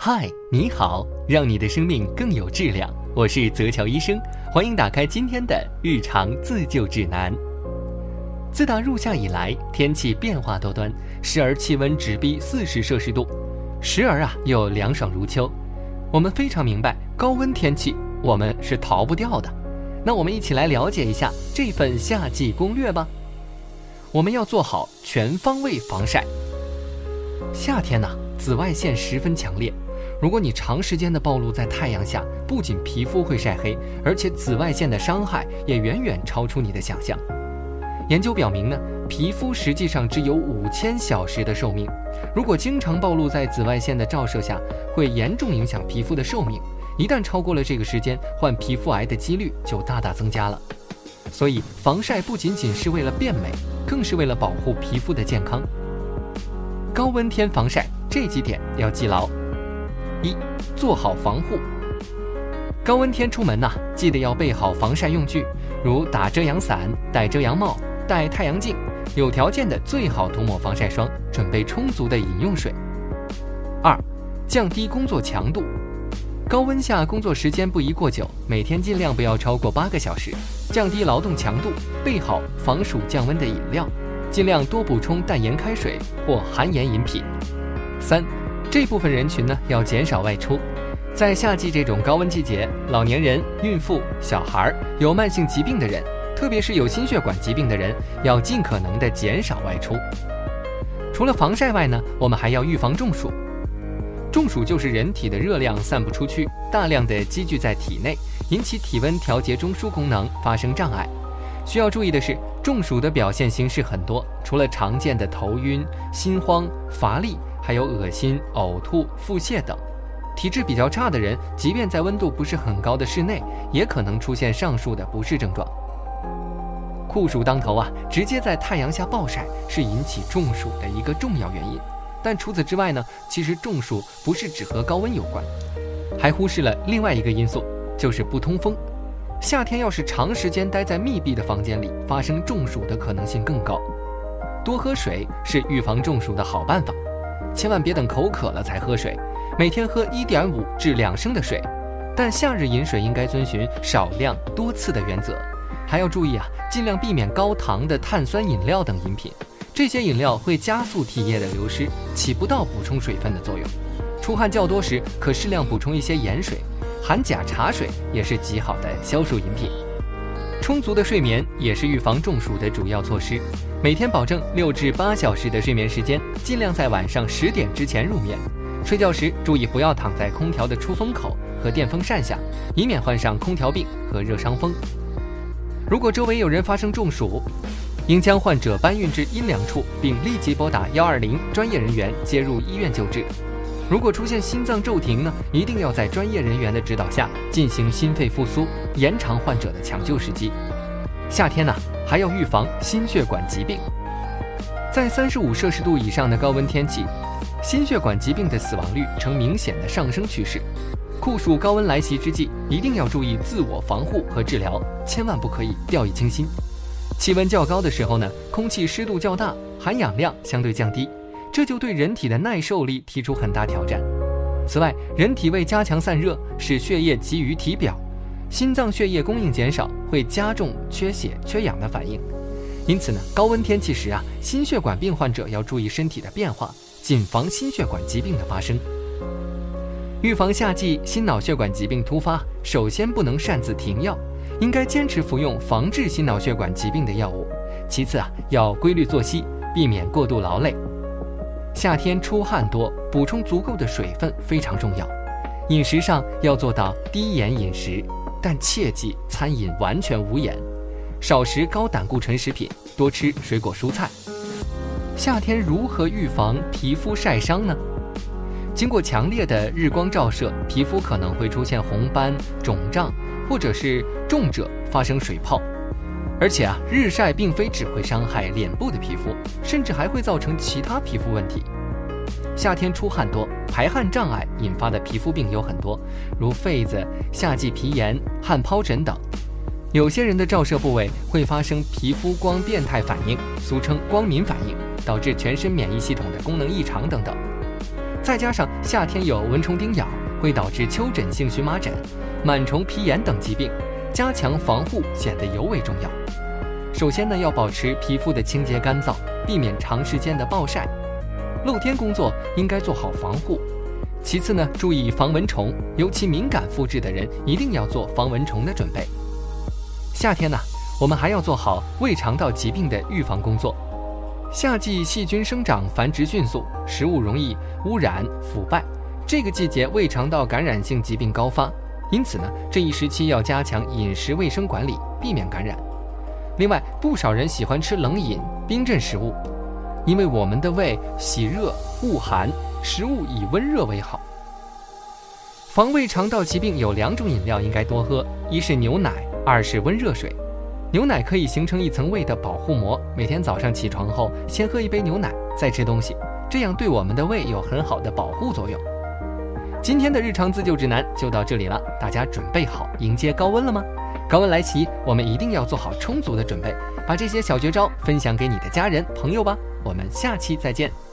嗨，你好，让你的生命更有质量。我是泽乔医生，欢迎打开今天的日常自救指南。自打入夏以来，天气变化多端，时而气温直逼四十摄氏度，时而啊又凉爽如秋。我们非常明白，高温天气我们是逃不掉的。那我们一起来了解一下这份夏季攻略吧。我们要做好全方位防晒。夏天呢，紫外线十分强烈。如果你长时间的暴露在太阳下，不仅皮肤会晒黑，而且紫外线的伤害也远远超出你的想象。研究表明呢，皮肤实际上只有五千小时的寿命。如果经常暴露在紫外线的照射下，会严重影响皮肤的寿命。一旦超过了这个时间，患皮肤癌的几率就大大增加了。所以，防晒不仅仅是为了变美，更是为了保护皮肤的健康。高温天防晒这几点要记牢：一、做好防护。高温天出门呐，记得要备好防晒用具，如打遮阳伞、戴遮阳帽、戴太阳镜。有条件的最好涂抹防晒霜，准备充足的饮用水。二、降低工作强度。高温下工作时间不宜过久，每天尽量不要超过八个小时，降低劳动强度，备好防暑降温的饮料，尽量多补充淡盐开水或含盐饮品。三，这部分人群呢要减少外出，在夏季这种高温季节，老年人、孕妇、小孩儿、有慢性疾病的人，特别是有心血管疾病的人，要尽可能的减少外出。除了防晒外呢，我们还要预防中暑。中暑就是人体的热量散不出去，大量的积聚在体内，引起体温调节中枢功能发生障碍。需要注意的是，中暑的表现形式很多，除了常见的头晕、心慌、乏力，还有恶心、呕吐、腹泻等。体质比较差的人，即便在温度不是很高的室内，也可能出现上述的不适症状。酷暑当头啊，直接在太阳下暴晒是引起中暑的一个重要原因。但除此之外呢，其实中暑不是只和高温有关，还忽视了另外一个因素，就是不通风。夏天要是长时间待在密闭的房间里，发生中暑的可能性更高。多喝水是预防中暑的好办法，千万别等口渴了才喝水，每天喝一点五至两升的水。但夏日饮水应该遵循少量多次的原则，还要注意啊，尽量避免高糖的碳酸饮料等饮品。这些饮料会加速体液的流失，起不到补充水分的作用。出汗较多时，可适量补充一些盐水，含钾茶水也是极好的消暑饮品。充足的睡眠也是预防中暑的主要措施。每天保证六至八小时的睡眠时间，尽量在晚上十点之前入眠。睡觉时注意不要躺在空调的出风口和电风扇下，以免患上空调病和热伤风。如果周围有人发生中暑，应将患者搬运至阴凉处，并立即拨打幺二零专业人员接入医院救治。如果出现心脏骤停呢，一定要在专业人员的指导下进行心肺复苏，延长患者的抢救时机。夏天呢，还要预防心血管疾病。在三十五摄氏度以上的高温天气，心血管疾病的死亡率呈明显的上升趋势。酷暑高温来袭之际，一定要注意自我防护和治疗，千万不可以掉以轻心。气温较高的时候呢，空气湿度较大，含氧量相对降低，这就对人体的耐受力提出很大挑战。此外，人体为加强散热，使血液集于体表，心脏血液供应减少，会加重缺血、缺氧的反应。因此呢，高温天气时啊，心血管病患者要注意身体的变化，谨防心血管疾病的发生。预防夏季心脑血管疾病突发，首先不能擅自停药。应该坚持服用防治心脑血管疾病的药物。其次啊，要规律作息，避免过度劳累。夏天出汗多，补充足够的水分非常重要。饮食上要做到低盐饮食，但切记餐饮完全无盐，少食高胆固醇食品，多吃水果蔬菜。夏天如何预防皮肤晒伤呢？经过强烈的日光照射，皮肤可能会出现红斑、肿胀。或者是重者发生水泡，而且啊，日晒并非只会伤害脸部的皮肤，甚至还会造成其他皮肤问题。夏天出汗多，排汗障碍引发的皮肤病有很多，如痱子、夏季皮炎、汗疱疹等。有些人的照射部位会发生皮肤光变态反应，俗称光敏反应，导致全身免疫系统的功能异常等等。再加上夏天有蚊虫叮咬，会导致丘疹性荨麻疹、螨虫皮炎等疾病，加强防护显得尤为重要。首先呢，要保持皮肤的清洁干燥，避免长时间的暴晒。露天工作应该做好防护。其次呢，注意防蚊虫，尤其敏感肤质的人一定要做防蚊虫的准备。夏天呢，我们还要做好胃肠道疾病的预防工作。夏季细菌生长繁殖迅速，食物容易污染腐败，这个季节胃肠道感染性疾病高发，因此呢，这一时期要加强饮食卫生管理，避免感染。另外，不少人喜欢吃冷饮、冰镇食物，因为我们的胃喜热恶寒，食物以温热为好。防胃肠道疾病有两种饮料应该多喝，一是牛奶，二是温热水。牛奶可以形成一层胃的保护膜，每天早上起床后先喝一杯牛奶，再吃东西，这样对我们的胃有很好的保护作用。今天的日常自救指南就到这里了，大家准备好迎接高温了吗？高温来袭，我们一定要做好充足的准备，把这些小绝招分享给你的家人朋友吧。我们下期再见。